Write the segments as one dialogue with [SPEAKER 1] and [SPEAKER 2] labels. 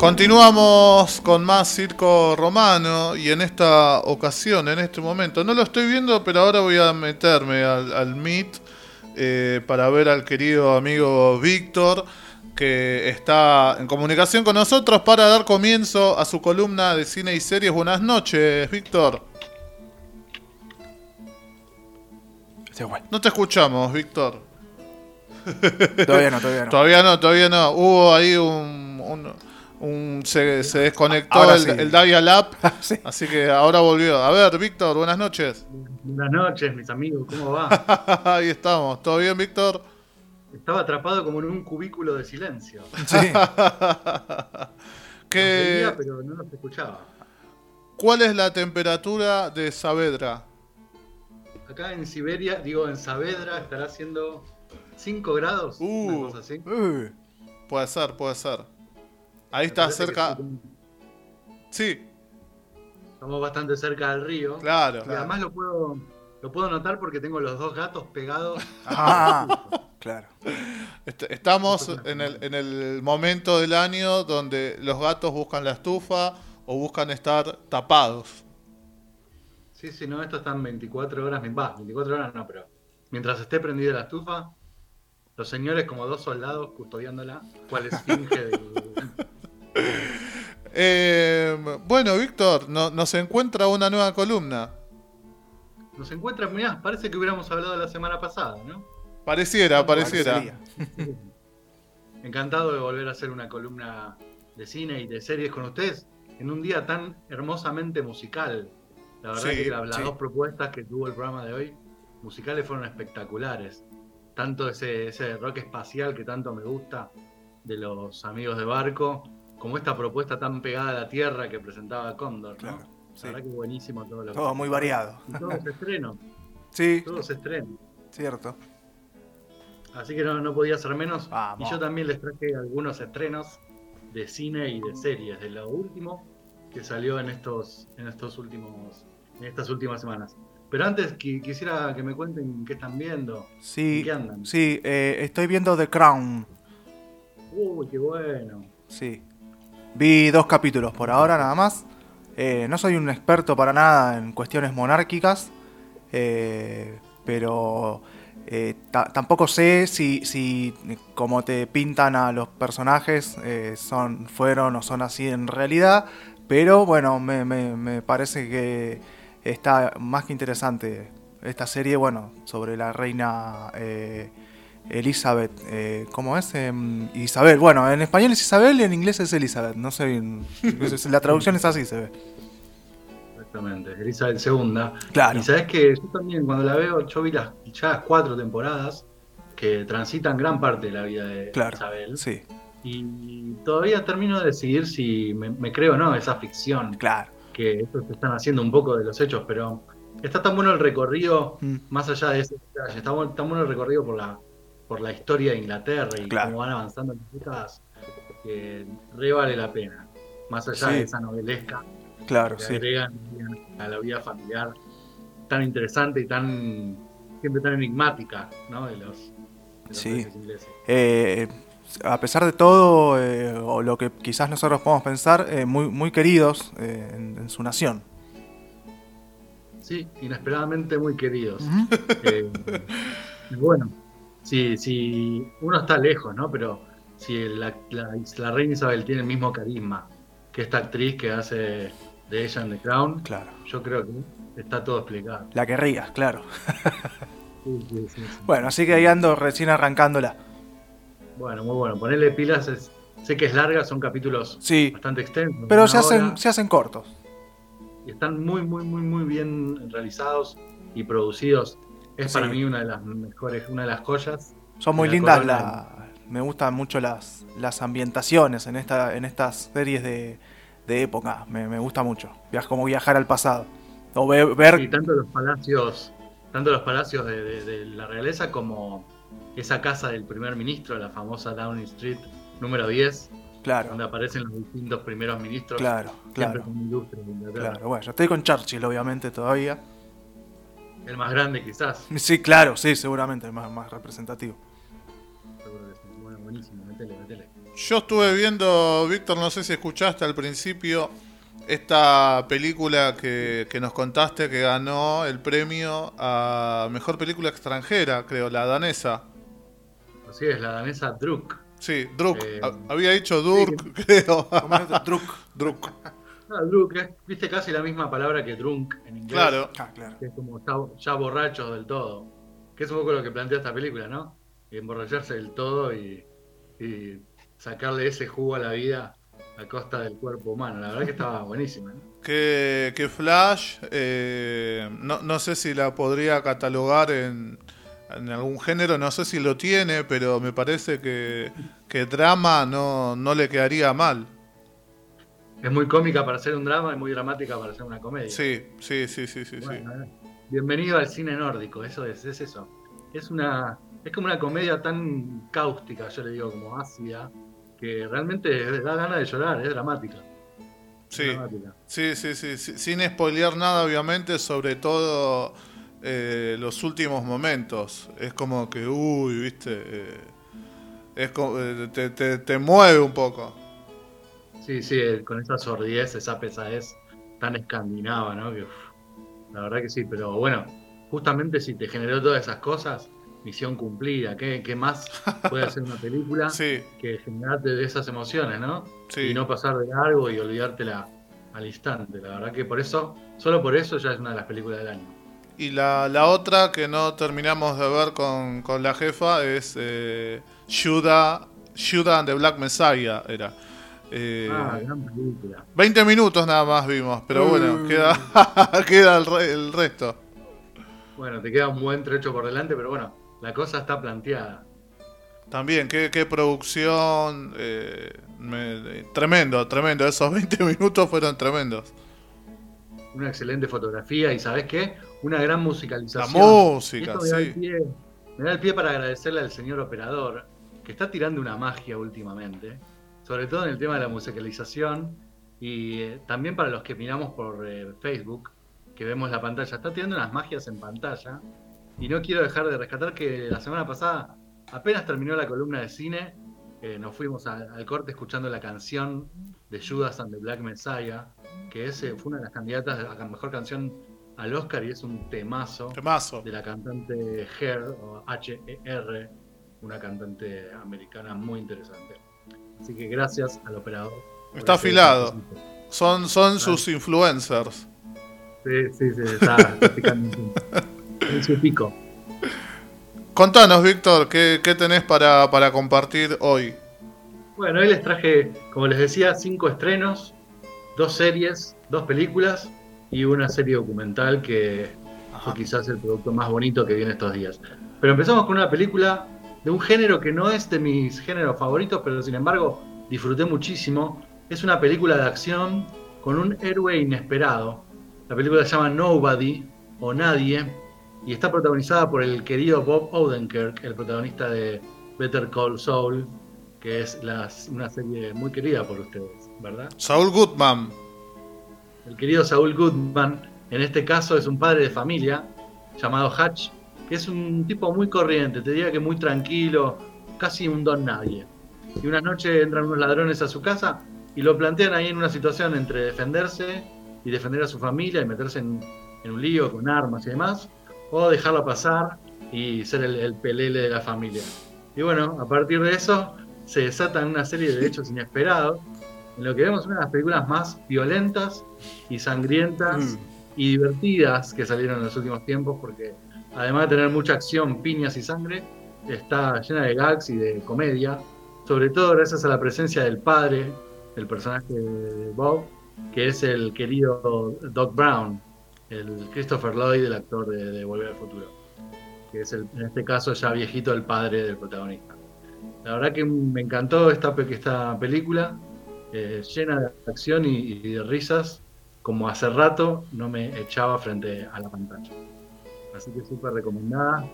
[SPEAKER 1] Continuamos con más circo romano y en esta ocasión, en este momento, no lo estoy viendo, pero ahora voy a meterme al, Meet eh, para ver al querido amigo Víctor que está en comunicación con nosotros para dar comienzo a su columna de cine y series. Buenas noches, Víctor. No te escuchamos, Víctor.
[SPEAKER 2] Todavía no, todavía no.
[SPEAKER 1] todavía no, todavía no. Hubo ahí un se, desconectó el, el, Davia Lab, así que ahora volvió. A ver, Víctor, buenas noches.
[SPEAKER 3] Buenas noches, mis amigos, ¿cómo va?
[SPEAKER 1] Ahí estamos, ¿todo bien, Víctor?
[SPEAKER 3] Estaba atrapado como en un cubículo de silencio.
[SPEAKER 1] Sí.
[SPEAKER 3] pero no nos escuchaba.
[SPEAKER 1] ¿Cuál es la temperatura de Saavedra?
[SPEAKER 3] Acá en Siberia, digo, en Saavedra estará haciendo 5 grados,
[SPEAKER 1] una
[SPEAKER 3] cosa así.
[SPEAKER 1] Puede ser, puede ser. Ahí está cerca. Sí.
[SPEAKER 3] Estamos bastante cerca del río.
[SPEAKER 1] Claro.
[SPEAKER 3] Y además lo puedo, lo puedo notar porque tengo los dos gatos pegados.
[SPEAKER 2] Ah, claro.
[SPEAKER 1] Estamos en el, en el momento del año donde los gatos buscan la estufa o buscan estar tapados.
[SPEAKER 3] Sí, sí, no, estos están 24 horas, va, 24 horas no, pero mientras esté prendida la estufa, los señores como dos soldados custodiándola, cual esfinge del,
[SPEAKER 1] eh, bueno, Víctor, no, nos encuentra una nueva columna.
[SPEAKER 3] Nos encuentra, mirá, parece que hubiéramos hablado la semana pasada, ¿no?
[SPEAKER 1] Pareciera, pareciera.
[SPEAKER 3] Encantado de volver a hacer una columna de cine y de series con ustedes en un día tan hermosamente musical. La verdad que las, dos propuestas que tuvo el programa de hoy, musicales, fueron espectaculares. Tanto ese, ese rock espacial que tanto me gusta de los amigos de Barco, como esta propuesta tan pegada a la tierra que presentaba Cóndor, ¿no? La verdad que buenísimo todo lo
[SPEAKER 2] Todo muy variado.
[SPEAKER 3] Y todos estrenos.
[SPEAKER 2] Sí.
[SPEAKER 3] Todos estrenos.
[SPEAKER 2] Cierto.
[SPEAKER 3] Así que no, no podía ser menos. Y yo también les traje algunos estrenos de cine y de series, de lo último que salió en estos, en estos últimos, en estas últimas semanas. Pero antes quisiera que me cuenten qué están viendo.
[SPEAKER 2] Sí.
[SPEAKER 3] ¿Qué andan?
[SPEAKER 2] Sí, eh, estoy viendo The Crown.
[SPEAKER 3] Uy, qué bueno.
[SPEAKER 2] Sí. Vi dos capítulos por ahora nada más. Eh, no soy un experto para nada en cuestiones monárquicas, eh, pero eh, tampoco sé si, si, como te pintan a los personajes, son, fueron o son así en realidad, pero bueno, me, me parece que está más que interesante esta serie, bueno, sobre la reina Elizabeth, eh, ¿cómo es? Em, Isabel. Bueno, en español es Isabel y en inglés es Elizabeth. No sé, la traducción es así, se ve.
[SPEAKER 3] Exactamente, Elizabeth II.
[SPEAKER 2] Claro.
[SPEAKER 3] Y sabes que yo también cuando la veo, yo vi las, ya las cuatro temporadas que transitan gran parte de la vida de Isabel.
[SPEAKER 2] Sí.
[SPEAKER 3] Y todavía termino de decidir si me, creo o no esa ficción.
[SPEAKER 2] Claro.
[SPEAKER 3] Que estos se están haciendo un poco de los hechos, pero está tan bueno el recorrido, mm. más allá de ese detalle, está tan bueno el recorrido por la por la historia de Inglaterra y cómo van avanzando las décadas, que re vale la pena. Más allá de esa novelesca
[SPEAKER 2] claro,
[SPEAKER 3] que agregan a la vida familiar tan interesante y tan siempre tan enigmática ¿no? de los,
[SPEAKER 2] sí. ingleses. Eh, a pesar de todo, eh, o lo que quizás nosotros podemos pensar, eh, muy, muy queridos en, su nación.
[SPEAKER 3] Sí, inesperadamente muy queridos. bueno, si, si uno está lejos, ¿no? Pero si la, la, reina Isabel tiene el mismo carisma que esta actriz que hace de ella en The Crown,
[SPEAKER 2] claro.
[SPEAKER 3] yo creo que está todo explicado.
[SPEAKER 2] La querría, claro. bueno, así que ahí ando recién arrancándola.
[SPEAKER 3] Bueno, muy bueno. Ponerle pilas, sé que es larga, son capítulos bastante extensos.
[SPEAKER 2] Pero se hacen, se hacen cortos.
[SPEAKER 3] Y están muy, muy, muy, muy bien realizados y producidos es para mí una de las mejores, una de las joyas.
[SPEAKER 2] Son muy lindas, la, me gustan mucho las, las ambientaciones en, esta, en estas series de, época, me, gusta mucho. como viajar al pasado. O ver,
[SPEAKER 3] Y tanto los palacios, tanto los palacios de, la realeza como esa casa del primer ministro, la famosa Downing Street número 10.
[SPEAKER 2] Claro.
[SPEAKER 3] Donde aparecen los distintos primeros ministros.
[SPEAKER 2] Claro, claro. Claro, bueno, yo estoy con Churchill, obviamente, todavía.
[SPEAKER 3] El más grande, quizás.
[SPEAKER 2] Sí, claro, sí, seguramente, el más, más representativo.
[SPEAKER 3] Bueno, buenísimo, metele, metele.
[SPEAKER 1] Yo estuve viendo, Víctor, no sé si escuchaste al principio esta película que, nos contaste que ganó el premio a Mejor Película Extranjera, creo, la danesa.
[SPEAKER 3] Así es, la danesa Druk.
[SPEAKER 1] Sí, Druk. Eh, había dicho Durk, creo.
[SPEAKER 2] Druk.
[SPEAKER 1] Druk.
[SPEAKER 3] No, Druk, viste casi la misma palabra que drunk en inglés.
[SPEAKER 1] Claro.
[SPEAKER 2] Ah, claro.
[SPEAKER 3] Que es como ya, borracho del todo. Que es un poco lo que plantea esta película, ¿no? Emborracharse del todo y, sacarle ese jugo a la vida a costa del cuerpo humano. La verdad que estaba buenísima. ¿no?
[SPEAKER 1] Que, que Flash, eh, no, no sé si la podría catalogar en, en algún género, no sé si lo tiene, pero me parece que, que drama no, no le quedaría mal.
[SPEAKER 3] Es muy cómica para hacer un drama y muy dramática para hacer una comedia.
[SPEAKER 1] Sí, sí, sí, sí, sí.
[SPEAKER 3] Bienvenido al cine nórdico, eso es, es eso. Es una, es como una comedia tan cáustica, yo le digo, como ácida, que realmente da ganas de llorar, es dramática.
[SPEAKER 1] Sí, sí, sí, sí, sin spoilear nada, obviamente, sobre todo eh, los últimos momentos. Es como que, uy, viste, eh, es como, eh, te, te, te mueve un poco.
[SPEAKER 3] Sí, sí, con esa sordidez, esa pesadez tan escandinava, ¿no? la verdad que sí, pero bueno, justamente si te generó todas esas cosas, misión cumplida. ¿Qué, qué más puede hacer una película que generarte de esas emociones, ¿no? Y no pasar de largo y olvidártela al instante. La verdad que por eso, solo por eso ya es una de las películas del año.
[SPEAKER 1] Y la, la otra que no terminamos de ver con, con la jefa es eh, Judah, Judah and the Black Messiah, era.
[SPEAKER 3] Eh, ah, gran película.
[SPEAKER 1] 20 minutos nada más vimos, pero bueno, mm. queda, queda el, resto.
[SPEAKER 3] Bueno, te queda un buen trecho por delante, pero bueno, la cosa está planteada.
[SPEAKER 1] También, qué, qué producción. Eh, tremendo, tremendo. Esos 20 minutos fueron tremendos.
[SPEAKER 3] Una excelente fotografía y, ¿sabes qué? Una gran musicalización.
[SPEAKER 1] La música,
[SPEAKER 3] me, da el pie, me da el pie para agradecerle al señor operador, que está tirando una magia últimamente sobre todo en el tema de la musicalización y eh, también para los que miramos por eh, Facebook, que vemos la pantalla, está tirando unas magias en pantalla y no quiero dejar de rescatar que la semana pasada apenas terminó la columna de cine, eh, nos fuimos al corte escuchando la canción de Judas and the Black Messiah, que ese fue una de las candidatas a la mejor canción al Oscar y es un temazo,
[SPEAKER 1] temazo.
[SPEAKER 3] de la cantante Her o H-E-R, una cantante americana muy interesante. Así que gracias al operador.
[SPEAKER 1] Está afilado. Son, son sus influencers.
[SPEAKER 3] Sí, sí, sí, está, en su pico.
[SPEAKER 1] Contanos, Víctor, ¿qué, ¿qué, tenés para, para compartir hoy?
[SPEAKER 3] Bueno, hoy les traje, como les decía, cinco estrenos, dos series, dos películas y una serie documental que fue quizás el producto más bonito que viene estos días. Pero empezamos con una película de un género que no es de mis géneros favoritos, pero sin embargo disfruté muchísimo. Es una película de acción con un héroe inesperado. La película se llama Nobody o Nadie y está protagonizada por el querido Bob Odenkirk, el protagonista de Better Call Saul, que es una serie muy querida por ustedes, ¿verdad?
[SPEAKER 1] Saul Goodman.
[SPEAKER 3] El querido Saul Goodman, en este caso es un padre de familia llamado Hatch, que es un tipo muy corriente, te diría que muy tranquilo, casi un don nadie. Y una noche entran unos ladrones a su casa y lo plantean ahí en una situación entre defenderse y defender a su familia y meterse en, un lío con armas y demás, o dejarlo pasar y ser el, pelele de la familia. Y bueno, a partir de eso se desatan una serie de hechos inesperados, en lo que vemos una de las películas más violentas y sangrientas mm. y divertidas que salieron en los últimos tiempos, porque además de tener mucha acción, piñas y sangre, está llena de gags y de comedia, sobre todo gracias a la presencia del padre, del personaje de Bob, que es el querido Doc Brown, el Christopher Lloyd, el actor de, Volver al Futuro, que es el, en este caso ya viejito el padre del protagonista. La verdad que me encantó esta, película, eh, llena de acción y de risas, como hace rato no me echaba frente a la pantalla así que súper recomendada.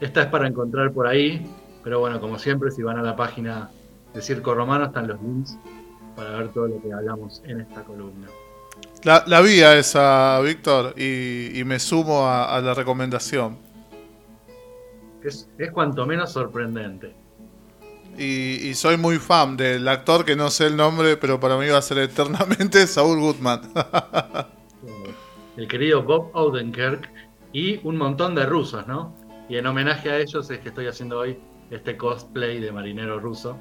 [SPEAKER 3] Esta es para encontrar por ahí, pero bueno, como siempre, si van a la página de Circo Romano están los links para ver todo lo que hablamos en esta columna.
[SPEAKER 1] La, la vi a esa, Víctor, y, me sumo a, la recomendación.
[SPEAKER 3] Es, es, cuanto menos sorprendente.
[SPEAKER 1] Y, soy muy fan del actor que no sé el nombre, pero para mí va a ser eternamente Saul Goodman.
[SPEAKER 3] el querido Bob Odenkirk y un montón de rusos, ¿no? Y en homenaje a ellos es que estoy haciendo hoy este cosplay de marinero ruso,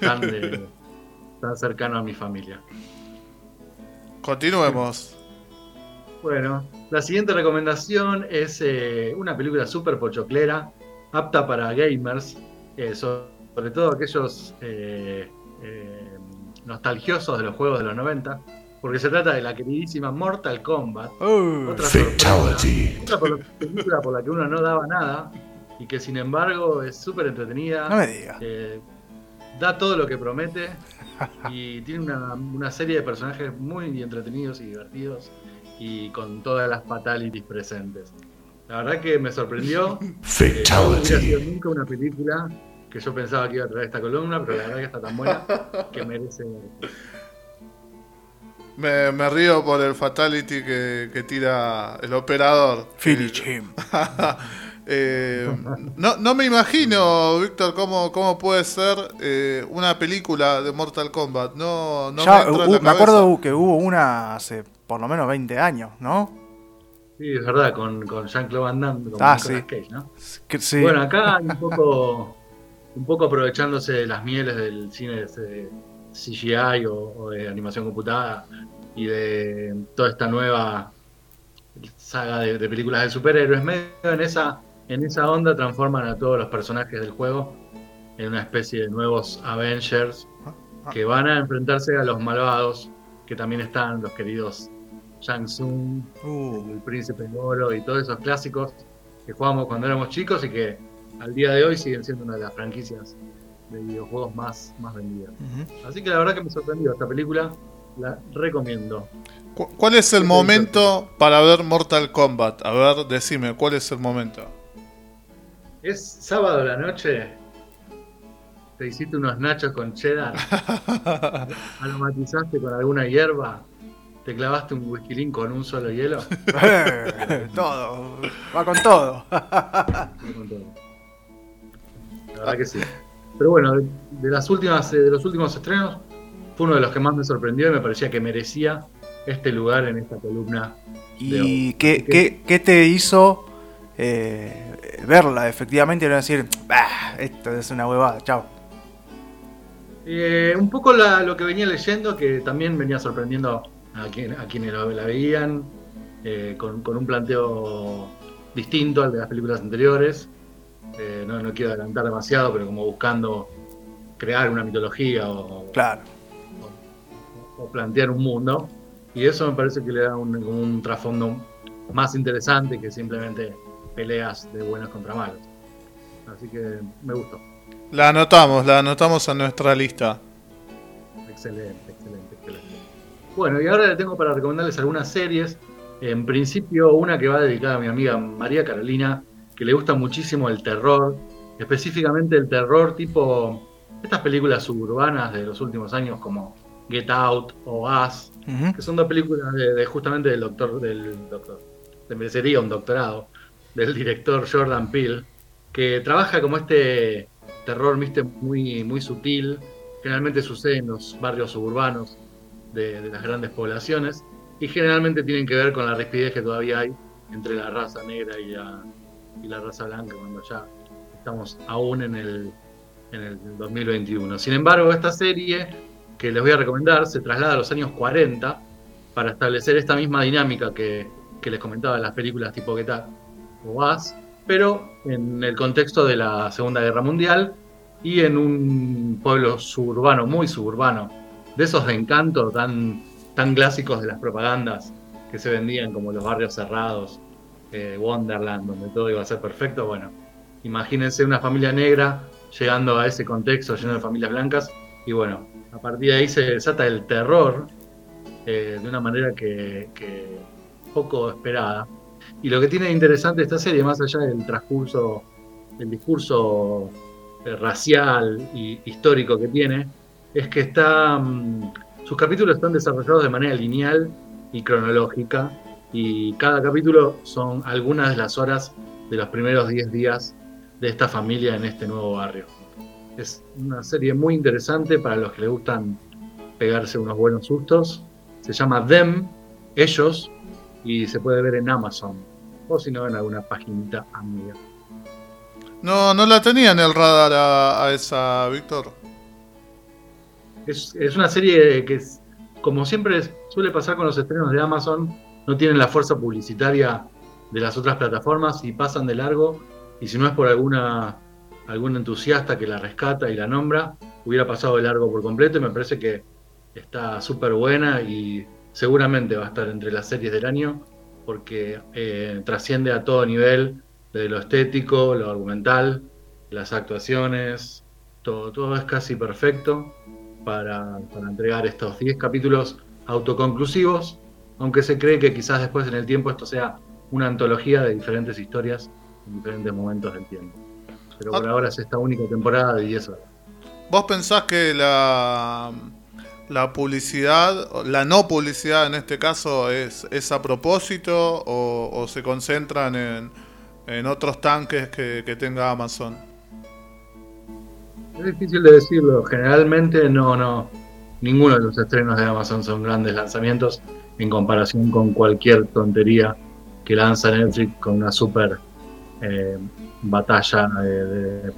[SPEAKER 3] tan, tan cercano a mi familia.
[SPEAKER 1] Continuemos.
[SPEAKER 3] Bueno, la siguiente recomendación es eh, una película súper pochoclera, apta para gamers, eh, sobre todo aquellos eh, nostalgiosos de los juegos de los 90, porque se trata de la queridísima Mortal Kombat.
[SPEAKER 1] Uh,
[SPEAKER 3] otra Fatality. Otra película por la que uno no daba nada y que sin embargo es súper entretenida.
[SPEAKER 2] No me digas.
[SPEAKER 3] da todo lo que promete y tiene una, una, serie de personajes muy entretenidos y divertidos y con todas las fatalities presentes. La verdad que me sorprendió. Fatality. no hubiera sido nunca una película que yo pensaba que iba a traer esta columna, pero la verdad que está tan buena que merece.
[SPEAKER 1] Me, me río por el fatality que, que tira el operador.
[SPEAKER 2] Finish him.
[SPEAKER 1] Eh, no, no me imagino, Víctor, cómo, cómo puede ser eh, una película de Mortal Kombat. No, no
[SPEAKER 2] me, me acuerdo que hubo una hace por lo menos 20 años, ¿no?
[SPEAKER 3] Sí, es verdad, con, con Jean-Claude Van Damme, con
[SPEAKER 2] ah, sí.
[SPEAKER 3] Cage, ¿no? Bueno, acá un poco, un poco aprovechándose de las mieles del cine de CGI o, de animación computada y de toda esta nueva saga de, de películas de superhéroes, medio en esa en esa onda transforman a todos los personajes del juego en una especie de nuevos Avengers que van a enfrentarse a los malvados, que también están los queridos Shang Tsung, uh. el Príncipe Oro y todos esos clásicos que jugamos cuando éramos chicos y que al día de hoy siguen siendo una de las franquicias de videojuegos más, más vendidas. Así que la verdad que me sorprendió esta película, la recomiendo.
[SPEAKER 1] ¿Cuál es el momento para ver Mortal Kombat? A ver, decime, ¿cuál es el momento?
[SPEAKER 3] Es sábado a la noche. Te hiciste unos nachos con cheddar. aromatizaste con alguna hierba. Te clavaste un whisky con un solo hielo.
[SPEAKER 2] todo. Va con todo.
[SPEAKER 3] Va con todo. La verdad que sí. Pero bueno, de, las últimas, eh, de los últimos estrenos, fue uno de los que más me sorprendió y me parecía que merecía este lugar en esta columna.
[SPEAKER 2] ¿Y qué, qué, qué, te hizo eh, verla efectivamente y no decir, esto es una huevada, chao.
[SPEAKER 3] Eh, un poco lo que venía leyendo, que también venía sorprendiendo a, quienes la, veían, eh, con, un planteo distinto al de las películas anteriores. Eh, no, quiero adelantar demasiado, pero como buscando crear una mitología o,
[SPEAKER 2] claro.
[SPEAKER 3] O, plantear un mundo. Y eso me parece que le da un trasfondo más interesante que simplemente peleas de buenos contra malos. Así que me gustó.
[SPEAKER 1] La anotamos, la anotamos a nuestra lista.
[SPEAKER 3] Excelente, excelente, excelente. Bueno, y ahora le tengo para recomendarles algunas series. En principio, una que va dedicada a mi amiga María Carolina, que le gusta muchísimo el terror, específicamente el terror tipo estas películas suburbanas de los últimos años como Get Out o Us, que son dos películas de, justamente del doctor, del doctor, merecería un doctorado, del director Jordan Peele, que trabaja como este terror ¿viste? muy, muy sutil, generalmente sucede en los barrios suburbanos de, las grandes poblaciones y generalmente tienen que ver con la rispidez que todavía hay entre la raza negra y la, y la raza blanca cuando ya estamos aún en el, en el 2021. Sin embargo, esta serie que les voy a recomendar se traslada a los años 40 para establecer esta misma dinámica que, que les comentaba en las películas tipo Get pero en el contexto de la Segunda Guerra Mundial y en un pueblo suburbano, muy suburbano, de esos de encanto tan, tan clásicos de las propagandas que se vendían como los barrios cerrados, eh, Wonderland, donde todo iba a ser perfecto. Bueno, imagínense una familia negra llegando a ese contexto lleno de familias blancas y bueno, a partir de ahí se desata el terror eh, de una manera que poco esperada y lo que tiene interesante esta serie, más allá del transcurso, del discurso eh, racial y histórico que tiene, es que está, mm, sus capítulos están desarrollados de manera lineal y cronológica, y cada capítulo son algunas de las horas de los primeros 10 días de esta familia en este nuevo barrio. Es una serie muy interesante para los que les gustan pegarse unos buenos sustos. Se llama Them, ellos, y se puede ver en Amazon. O si no, en alguna paginita amiga.
[SPEAKER 1] No, no la tenía en el radar a, esa, Víctor.
[SPEAKER 3] Es, una serie que, como siempre suele pasar con los estrenos de Amazon, no tienen la fuerza publicitaria de las otras plataformas y pasan de largo. Y si no es por alguna algún entusiasta que la rescata y la nombra, hubiera pasado de largo por completo y me parece que está súper buena y seguramente va a estar entre las series del año porque eh, trasciende a todo nivel, de lo estético, lo argumental, las actuaciones, todo, todo es casi perfecto para, para entregar estos 10 capítulos autoconclusivos, aunque se cree que quizás después en el tiempo esto sea una antología de diferentes historias en diferentes momentos del tiempo. Pero por ah. ahora es esta única temporada de 10 horas.
[SPEAKER 1] ¿Vos pensás que la, la publicidad, la no publicidad en este caso, es, es a propósito o, se concentran en, en otros tanques que, que, tenga Amazon?
[SPEAKER 3] Es difícil de decirlo. Generalmente no, no. Ninguno de los estrenos de Amazon son grandes lanzamientos en comparación con cualquier tontería que lanza Netflix con una super eh, batalla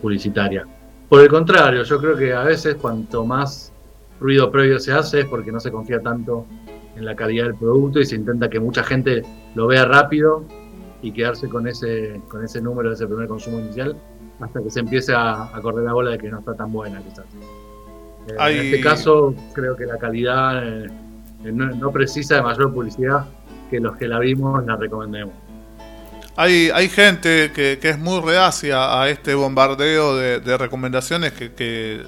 [SPEAKER 3] publicitaria. Por el contrario, yo creo que a veces cuanto más ruido previo se hace es porque no se confía tanto en la calidad del producto y se intenta que mucha gente lo vea rápido y quedarse con ese, con ese número de ese primer consumo inicial hasta que se empiece a, correr la bola de que no está tan buena quizás. Eh, en este caso creo que la calidad eh, no, precisa de mayor publicidad que los que la vimos la recomendemos.
[SPEAKER 1] Hay, hay gente que, es muy reacia a este bombardeo de, recomendaciones que,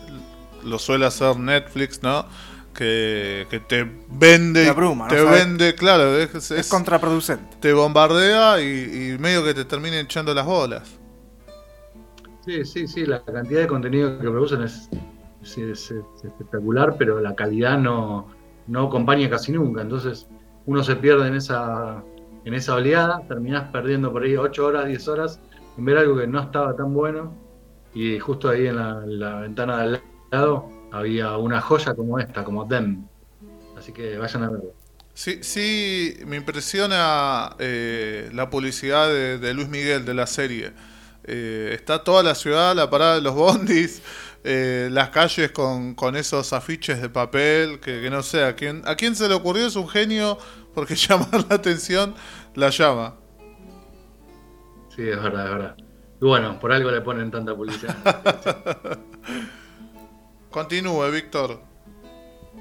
[SPEAKER 1] lo suele hacer Netflix, ¿no? Que, te vende,
[SPEAKER 2] te, abruma,
[SPEAKER 1] te vende, claro,
[SPEAKER 2] es, contraproducente.
[SPEAKER 1] Te bombardea y, medio que te termina echando las bolas.
[SPEAKER 3] Sí, sí, sí, la cantidad de contenido que producen es, es, espectacular, pero la calidad no, no acompaña casi nunca. Entonces uno se pierde en esa en esa oleada, terminás perdiendo por ahí 8 horas, 10 horas en ver algo que no estaba tan bueno y justo ahí en la, ventana de al lado había una joya como esta, como Dem. Así que vayan a verlo.
[SPEAKER 1] Sí, sí, me impresiona eh, la publicidad de, Luis Miguel de la serie. Eh, está toda la ciudad, la parada de los bondis, eh, las calles con, esos afiches de papel, que, no sé, ¿a quién, ¿a quién se le ocurrió? Es un genio porque llamar la atención la llama.
[SPEAKER 3] Sí, es verdad, es verdad. Y bueno, por algo le ponen tanta publicidad.
[SPEAKER 1] Continúe, Víctor.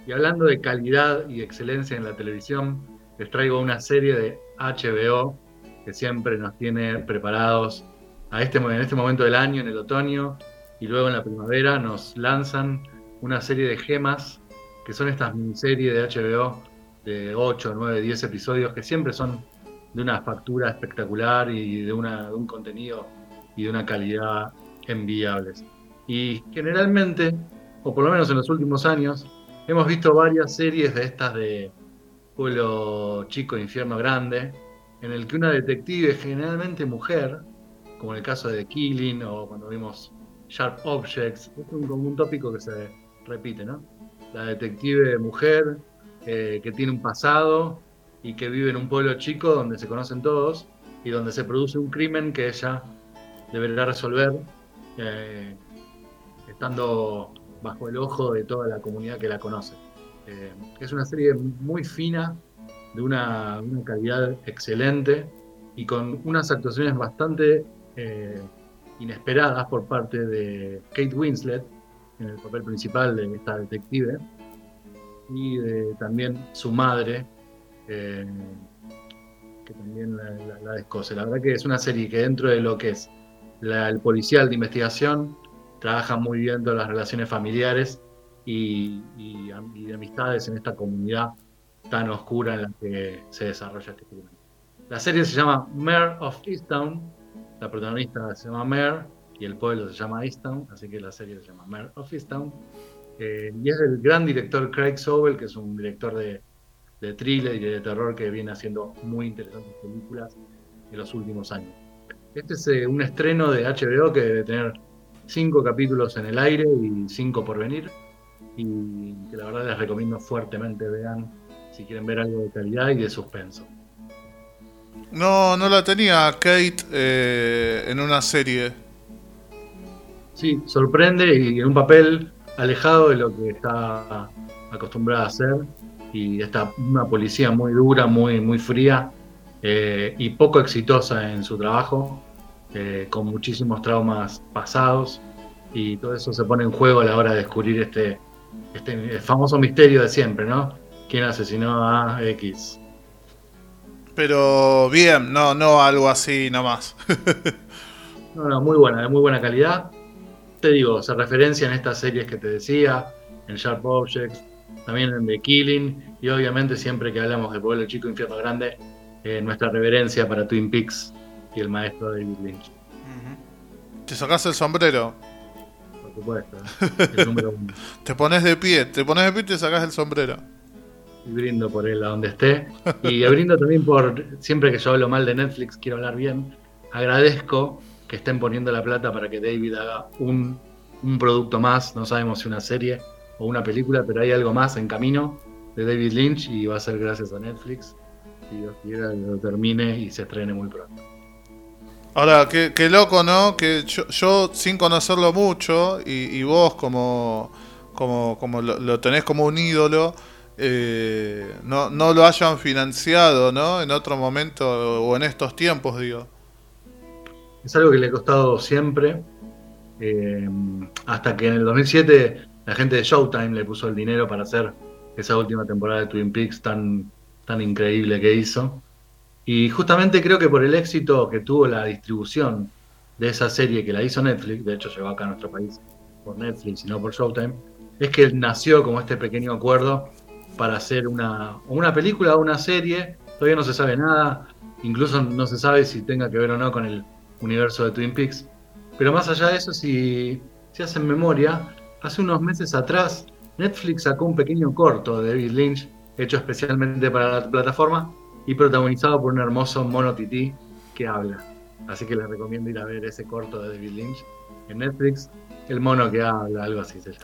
[SPEAKER 3] Y hablando de calidad y excelencia en la televisión, les traigo una serie de HBO que siempre nos tiene preparados a este, en este momento del año, en el otoño, y luego en la primavera nos lanzan una serie de gemas, que son estas miniseries de HBO de 8, 9, 10 episodios que siempre son de una factura espectacular y de, una, un contenido y de una calidad enviables. Y generalmente, o por lo menos en los últimos años, hemos visto varias series de estas de Pueblo Chico, Infierno Grande, en el que una detective, generalmente mujer, como en el caso de Killing o cuando vimos Sharp Objects, es un, un tópico que se repite, ¿no? La detective mujer eh, que tiene un pasado y que vive en un pueblo chico donde se conocen todos y donde se produce un crimen que ella deberá resolver eh, estando bajo el ojo de toda la comunidad que la conoce. Eh, es una serie muy fina, de una, calidad excelente y con unas actuaciones bastante inesperadas por parte de Kate Winslet en el papel principal de esta detective y de también su madre, eh, que también la, la, descoce. La verdad que es una serie que dentro de lo que es el policial de investigación, trabaja muy bien todas las relaciones familiares y, de amistades en esta comunidad tan oscura en la que se desarrolla este crimen. La serie se llama Mare of Easttown, la protagonista se llama Mare y el pueblo se llama Easttown, así que la serie se llama Mare of Easttown eh, y es el gran director Craig Sobel, que es un director de, thriller y de terror que viene haciendo muy interesantes películas en los últimos años. Este es eh, un estreno de HBO que debe tener cinco capítulos en el aire y cinco por venir. Y que la verdad les recomiendo fuertemente vean si quieren ver algo de calidad y de suspenso.
[SPEAKER 1] No, no la tenía Kate eh, en una serie.
[SPEAKER 3] Sí, sorprende y en un papel alejado de lo que está acostumbrada a hacer. Y está una policía muy dura, muy, muy fría eh, y poco exitosa en su trabajo, eh, con muchísimos traumas pasados. Y todo eso se pone en juego a la hora de descubrir este, este famoso misterio de siempre, ¿no? ¿Quién asesinó a X?
[SPEAKER 1] Pero bien, no, no algo así nomás.
[SPEAKER 3] no, no, muy buena, de muy buena calidad. Te digo, se referencia en estas series que te decía, en Sharp Objects, también en The Killing, y obviamente siempre que hablamos de Pueblo Chico, Infierno Grande, eh, nuestra reverencia para Twin Peaks y el maestro David Lynch.
[SPEAKER 1] ¿Te sacas el sombrero?
[SPEAKER 3] Por supuesto, el número uno.
[SPEAKER 1] te pones de pie, te pones de pie y te sacas el sombrero
[SPEAKER 3] y brindo por él a donde esté. Y brindo también por, siempre que yo hablo mal de Netflix, quiero hablar bien. Agradezco que estén poniendo la plata para que David haga un, producto más, no sabemos si una serie o una película, pero hay algo más en camino de David Lynch y va a ser gracias a Netflix. Si Dios quiera lo termine y se estrene muy pronto.
[SPEAKER 1] Ahora, qué, loco, ¿no? Que yo, sin conocerlo mucho y, vos como, como, como lo, tenés como un ídolo, eh, no, no lo hayan financiado, ¿no? En otro momento o en estos tiempos, digo.
[SPEAKER 3] Es algo que le ha costado siempre, eh, hasta que en el 2007 la gente de Showtime le puso el dinero para hacer esa última temporada de Twin Peaks tan, tan increíble que hizo. Y justamente creo que por el éxito que tuvo la distribución de esa serie que la hizo Netflix, de hecho llegó acá a nuestro país por Netflix y no por Showtime, es que nació como este pequeño acuerdo para hacer una, una película o una serie. Todavía no se sabe nada, incluso no se sabe si tenga que ver o no con el universo de Twin Peaks. Pero más allá de eso, si, si hacen memoria, hace unos meses atrás Netflix sacó un pequeño corto de David Lynch, hecho especialmente para la plataforma y protagonizado por un hermoso mono tití que habla. Así que les recomiendo ir a ver ese corto de David Lynch en Netflix. El mono que habla, algo así se.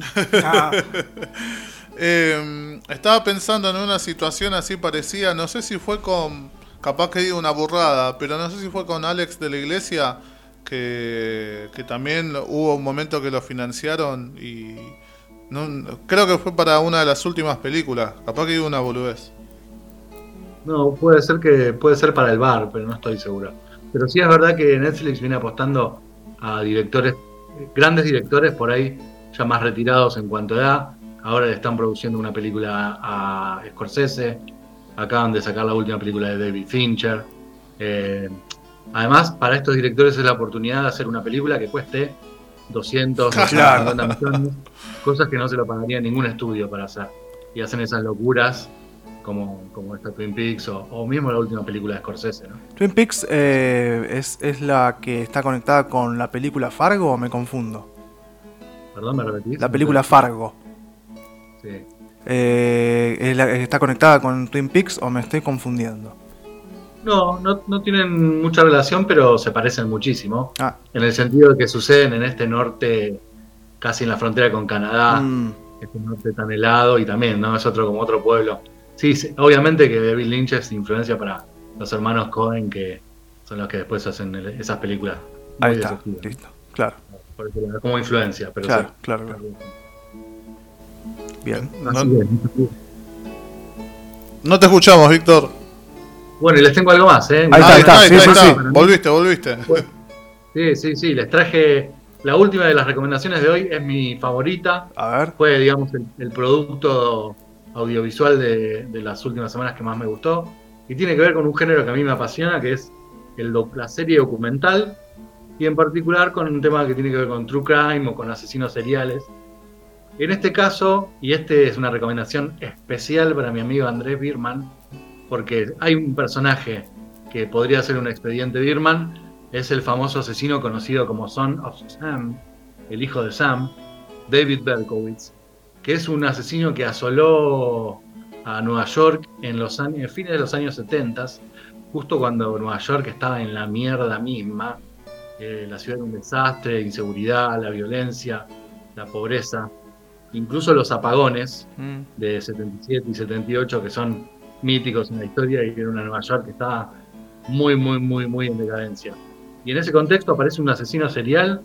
[SPEAKER 1] Em, estaba pensando en una situación así parecida, no sé si fue con, capaz que digo una burrada, pero no sé si fue con Alex de la Iglesia, que, también hubo un momento que lo financiaron y creo que fue para una de las últimas películas, capaz que digo una boludez.
[SPEAKER 3] No, puede ser que puede ser para el bar, pero no estoy seguro. Pero sí es verdad que Netflix viene apostando a directores, grandes directores por ahí, ya más retirados en cuanto a edad, Ahora le están produciendo una película a Scorsese. Acaban de sacar la última película de David Fincher. Eh, además, para estos directores es la oportunidad de hacer una película que cueste 200, 250 millones. Cosas que no se lo pagaría ningún estudio para hacer. Y hacen esas locuras como, como esta Twin Peaks o, mismo la última película de Scorsese. ¿no?
[SPEAKER 2] ¿Twin Peaks eh, es, es, la que está conectada con la película Fargo o me confundo?
[SPEAKER 3] Perdón, me repetís.
[SPEAKER 2] La película Fargo. Eh, ¿Está conectada con Twin Peaks o me estoy confundiendo?
[SPEAKER 3] No, no, tienen mucha relación, pero se parecen muchísimo. Ah. En el sentido de que suceden en este norte, casi en la frontera con Canadá, mm. este norte tan helado y también, ¿no? Es otro como otro pueblo. Sí, obviamente que David Lynch es influencia para los hermanos Cohen, que son los que después hacen esas películas.
[SPEAKER 2] Ahí está, listo, claro.
[SPEAKER 3] como influencia, pero
[SPEAKER 2] claro, claro. Bien.
[SPEAKER 1] No, te escuchamos, Víctor.
[SPEAKER 3] Bueno, y les tengo algo más, ¿eh?
[SPEAKER 1] Ahí está, ahí está, Volviste, volviste.
[SPEAKER 3] Sí, sí, sí. Les traje la última de las recomendaciones de hoy, es mi favorita.
[SPEAKER 2] A ver.
[SPEAKER 3] Fue, digamos, el, producto audiovisual de, las últimas semanas que más me gustó. Y tiene que ver con un género que a mí me apasiona, que es el, la serie documental. Y en particular con un tema que tiene que ver con true crime o con asesinos seriales. En este caso, y este es una recomendación especial para mi amigo Andrés Birman, porque hay un personaje que podría ser un expediente Birman, es el famoso asesino conocido como Son of Sam, el hijo de Sam, David Berkowitz, que es un asesino que asoló a Nueva York en los años, fines de los años 70, justo cuando Nueva York estaba en la mierda misma, Eh, la ciudad era un desastre, inseguridad, la violencia, la pobreza, incluso los apagones mm. de 77 y 78 que son míticos en la historia y en una Nueva York que estaba muy, muy, muy, muy en decadencia. Y en ese contexto aparece un asesino serial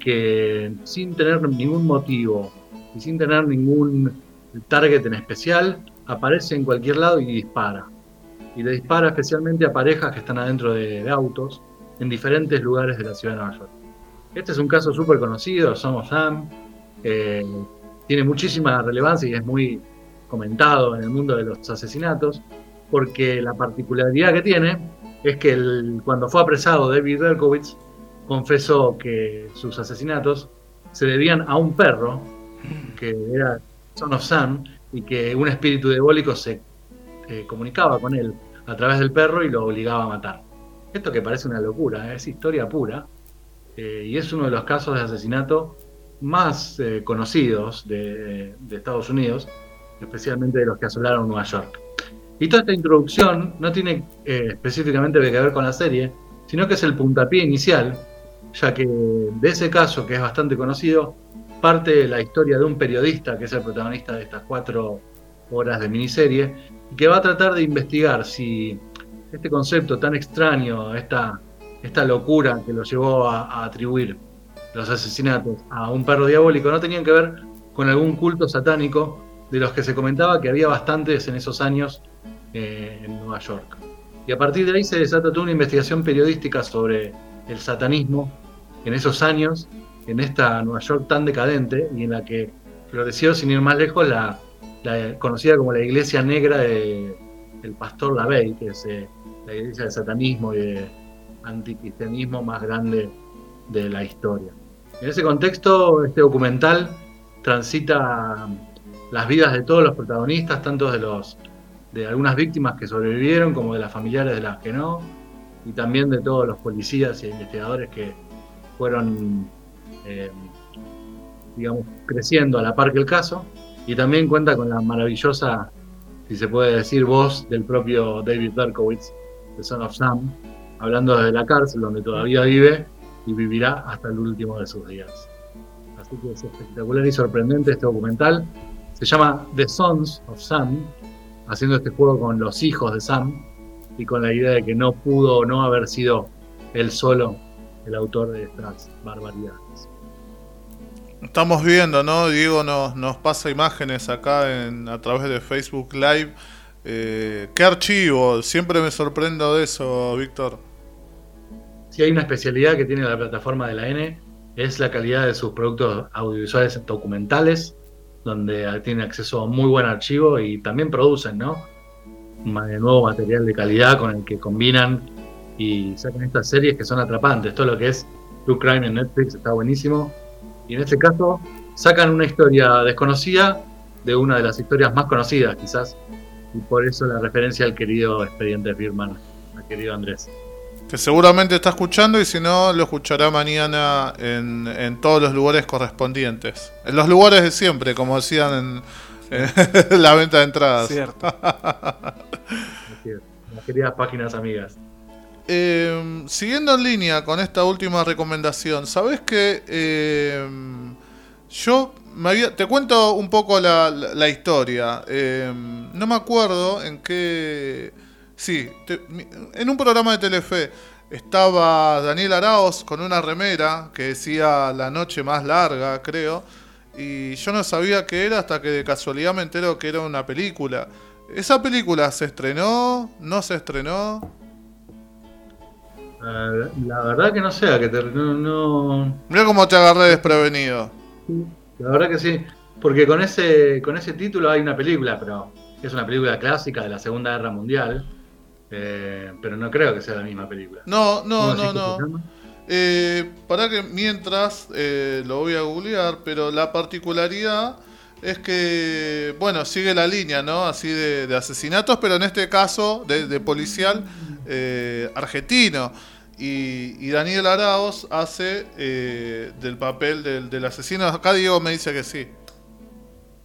[SPEAKER 3] que sin tener ningún motivo y sin tener ningún target en especial, aparece en cualquier lado y dispara. Y le dispara especialmente a parejas que están adentro de, autos en diferentes lugares de la ciudad de Nueva York. Este es un caso súper conocido, Somos Sam, tiene muchísima relevancia y es muy comentado en el mundo de los asesinatos, porque la particularidad que tiene es que cuando fue apresado David Berkowitz, confesó que sus asesinatos se debían a un perro, que era Son of Sam, y que un espíritu diabólico se eh, comunicaba con él a través del perro y lo obligaba a matar. Esto que parece una locura, ¿eh? es historia pura, eh, y es uno de los casos de asesinato más conocidos de, de Estados Unidos, especialmente de los que asolaron Nueva York. Y toda esta introducción no tiene específicamente que ver con la serie, sino que es el puntapié inicial ya que de ese caso, que es bastante conocido, parte la historia de un periodista que es el protagonista de estas cuatro horas de miniserie, y que va a tratar de investigar si este concepto tan extraño, esta, esta locura que lo llevó a, atribuir los asesinatos a un perro diabólico, no tenían que ver con algún culto satánico de los que se comentaba que había bastantes en esos años eh, en Nueva York. Y a partir de ahí se desata toda una investigación periodística sobre el satanismo en esos años, en esta Nueva York tan decadente y en la que floreció, sin ir más lejos, la, conocida como la iglesia negra del pastor Lavey, que es eh, la iglesia del satanismo y de anticristianismo más grande de la historia. En ese contexto, este documental transita las vidas de todos los protagonistas, tanto de los de algunas víctimas que sobrevivieron como de las familiares de las que no, y también de todos los policías e investigadores que fueron, eh, digamos, creciendo a la par que el caso. Y también cuenta con la maravillosa, si se puede decir, voz del propio David Berkowitz, de Son of Sam, hablando desde la cárcel donde todavía vive y vivirá hasta el último de sus días. Así que es espectacular y sorprendente este documental. Se llama The Sons of Sam, haciendo este juego con los hijos de Sam y con la idea de que no pudo no haber sido él solo el autor de estas barbaridades.
[SPEAKER 1] Estamos viendo, ¿no? Diego nos, nos pasa imágenes acá en, a través de Facebook Live. Eh, ¿Qué archivo? Siempre me sorprendo de eso, Víctor.
[SPEAKER 3] Si hay una especialidad que tiene la plataforma de la N, es la calidad de sus productos audiovisuales documentales, donde tiene acceso a muy buen archivo y también producen, ¿no? De nuevo material de calidad con el que combinan y sacan estas series que son atrapantes. Todo lo que es True Crime en Netflix está buenísimo. Y en este caso sacan una historia desconocida de una de las historias más conocidas quizás. Y por eso la referencia al querido expediente Firman, al querido Andrés.
[SPEAKER 1] Que seguramente está escuchando y si no, lo escuchará mañana en, en todos los lugares correspondientes. En los lugares de siempre, como decían en, la venta de entradas.
[SPEAKER 3] Cierto. Las queridas páginas amigas.
[SPEAKER 1] Eh, siguiendo en línea con esta última recomendación, ¿sabes que eh, yo me había, te cuento un poco la, historia. Eh, no me acuerdo en qué... Sí, en un programa de Telefe estaba Daniel Araos con una remera que decía La noche más larga, creo. Y yo no sabía qué era hasta que de casualidad me entero que era una película. ¿Esa película se estrenó? ¿No se estrenó?
[SPEAKER 3] La verdad que no sé, a que te, no,
[SPEAKER 1] Mira cómo te agarré desprevenido.
[SPEAKER 3] La verdad que sí, porque con ese, con ese título hay una película, pero es una película clásica de la Segunda Guerra Mundial, eh, pero no creo que sea la misma película.
[SPEAKER 1] No, no, no, no. Eh, para que mientras lo voy a googlear, pero la particularidad es que, bueno, sigue la línea, ¿no? Así de, asesinatos, pero en este caso de, policial eh, argentino. Y, Daniel Araos hace eh, del papel del, asesino. Acá Diego me dice que sí.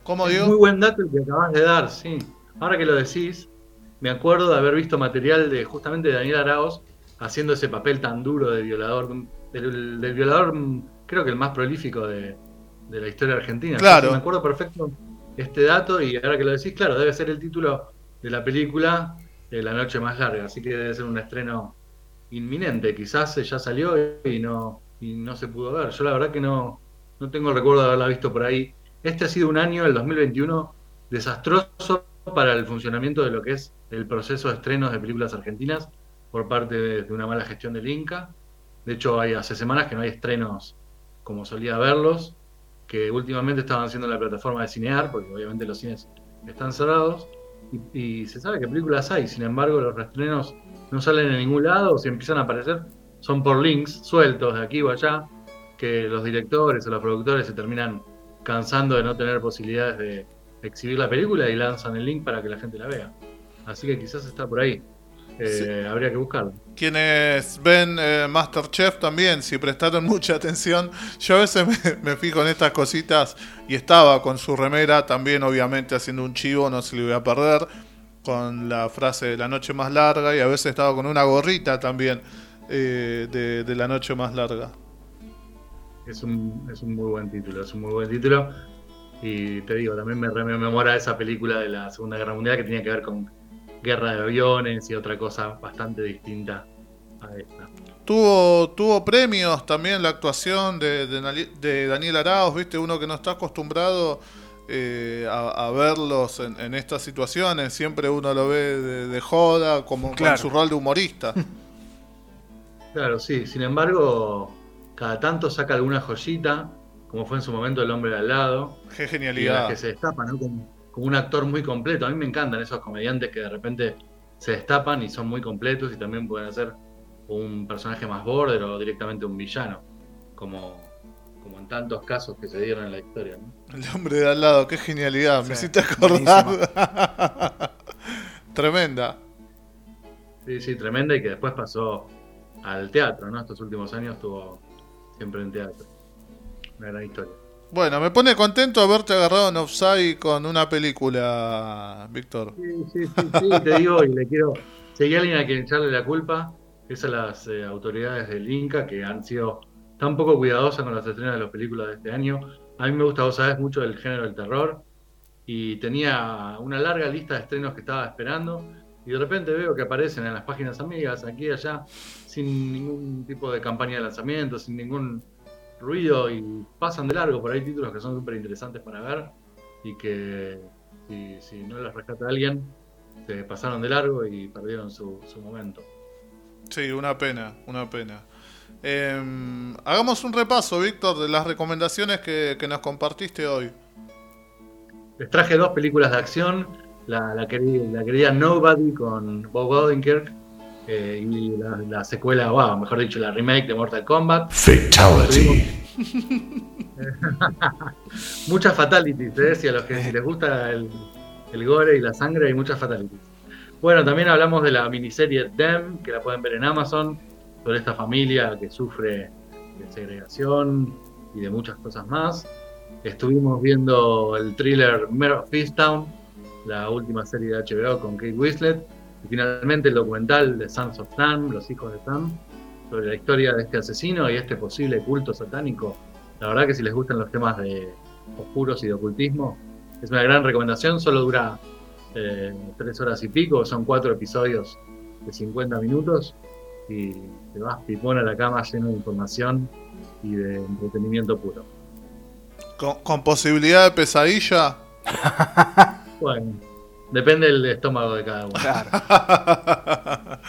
[SPEAKER 3] ¿Cómo Diego? Muy buen dato el que acabas de dar, sí. Ahora que lo decís, me acuerdo de haber visto material de justamente de Daniel Araos haciendo ese papel tan duro de violador del, violador, creo que el más prolífico de, la historia argentina.
[SPEAKER 1] Claro.
[SPEAKER 3] me acuerdo perfecto este dato y ahora que lo decís, claro, debe ser el título de la película de La Noche Más Larga, así que debe ser un estreno inminente. Quizás ya salió y no, y no se pudo ver. Yo la verdad que no, no tengo el recuerdo de haberla visto por ahí. Este ha sido un año, el 2021, desastroso para el funcionamiento de lo que es el proceso de estrenos de películas argentinas por parte de, una mala gestión del Inca. De hecho, hay hace semanas que no hay estrenos como solía verlos, que últimamente estaban haciendo en la plataforma de Cinear, porque obviamente los cines están cerrados, y, se sabe que películas hay, sin embargo los reestrenos no salen en ningún lado, o si empiezan a aparecer son por links sueltos de aquí o allá, que los directores o los productores se terminan cansando de no tener posibilidades de exhibir la película y lanzan el link para que la gente la vea. Así que quizás está por ahí. Eh, habría que buscarlo.
[SPEAKER 1] Quienes ven eh, Masterchef también, si prestaron mucha atención, yo a veces me, fijo en estas cositas y estaba con su remera también obviamente haciendo un chivo, no se le voy a perder, con la frase de la noche más larga y a veces estaba con una gorrita también eh, de, la noche más larga.
[SPEAKER 3] Es un, es un muy buen título, es un muy buen título. Y te digo, también me rememora esa película de la Segunda Guerra Mundial que tenía que ver con guerra de aviones y otra cosa bastante distinta a esta.
[SPEAKER 1] Tuvo, tuvo premios también la actuación de, de, Daniel Arauz, viste, uno que no está acostumbrado eh, a, verlos en, estas situaciones, siempre uno lo ve de, joda, como en su rol de humorista.
[SPEAKER 3] Claro, sí, sin embargo, cada tanto saca alguna joyita, como fue en su momento El hombre de al lado.
[SPEAKER 1] Qué genialidad.
[SPEAKER 3] Que se destapa, ¿no? como un actor muy completo. A mí me encantan esos comediantes que de repente se destapan y son muy completos y también pueden ser un personaje más border o directamente un villano, como, como en tantos casos que se dieron en la historia.
[SPEAKER 1] El hombre de al lado, qué genialidad, me hiciste acordar. tremenda.
[SPEAKER 3] Sí, sí, tremenda y que después pasó al teatro, ¿no? Estos últimos años estuvo siempre en teatro. Una gran historia.
[SPEAKER 1] Bueno, me pone contento haberte agarrado en Offside con una película, Víctor.
[SPEAKER 3] Sí, sí, sí, sí, te digo, y le quiero. Si hay alguien a quien echarle la culpa, es a las eh, autoridades del Inca que han sido tan poco cuidadosas con las estrenas de las películas de este año. A mí me gusta, vos sabés, mucho del género del terror. Y tenía una larga lista de estrenos que estaba esperando. Y de repente veo que aparecen en las páginas amigas, aquí y allá, sin ningún tipo de campaña de lanzamiento, sin ningún ruido y pasan de largo. Por ahí títulos que son súper interesantes para ver y que si, no los rescata alguien, se pasaron de largo y perdieron su, momento.
[SPEAKER 1] Sí, una pena, una pena. Em, hagamos un repaso, Víctor, de las recomendaciones que, nos compartiste hoy.
[SPEAKER 3] Les traje dos películas de acción. La, la, querida, la querida Nobody con Bob Odenkirk eh, y la, secuela, wow, mejor dicho, la remake de Mortal Kombat.
[SPEAKER 1] Fatality.
[SPEAKER 3] muchas fatalities, ¿eh? si a los que les gusta el, gore y la sangre hay muchas fatalities. Bueno, también hablamos de la miniserie Them, que la pueden ver en Amazon, sobre esta familia que sufre de segregación y de muchas cosas más. Estuvimos viendo el thriller Mare of Town la última serie de HBO con Kate Winslet y finalmente el documental de Sons of Sam, Los Hijos de Sam, sobre la historia de este asesino y este posible culto satánico. La verdad que si les gustan los temas de oscuros y de ocultismo, es una gran recomendación. Solo dura eh, tres horas y pico, son cuatro episodios de 50 minutos y te vas pipón a la cama lleno de información y de entretenimiento puro.
[SPEAKER 1] ¿Con, con posibilidad de pesadilla?
[SPEAKER 3] bueno. Depende del estómago de cada uno.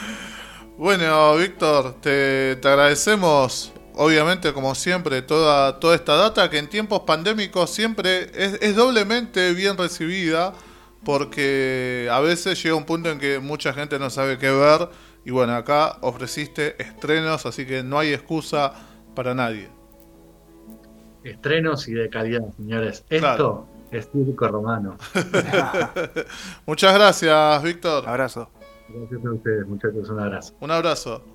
[SPEAKER 1] bueno, Víctor, te, agradecemos, obviamente, como siempre, toda, toda esta data que en tiempos pandémicos siempre es, doblemente bien recibida, porque a veces llega un punto en que mucha gente no sabe qué ver. Y bueno, acá ofreciste estrenos, así que no hay excusa para nadie.
[SPEAKER 3] Estrenos y de calidad, señores. Esto es circo romano.
[SPEAKER 1] Muchas gracias, Víctor.
[SPEAKER 2] Abrazo.
[SPEAKER 3] Gracias a ustedes, muchachos. Un abrazo.
[SPEAKER 1] Un abrazo.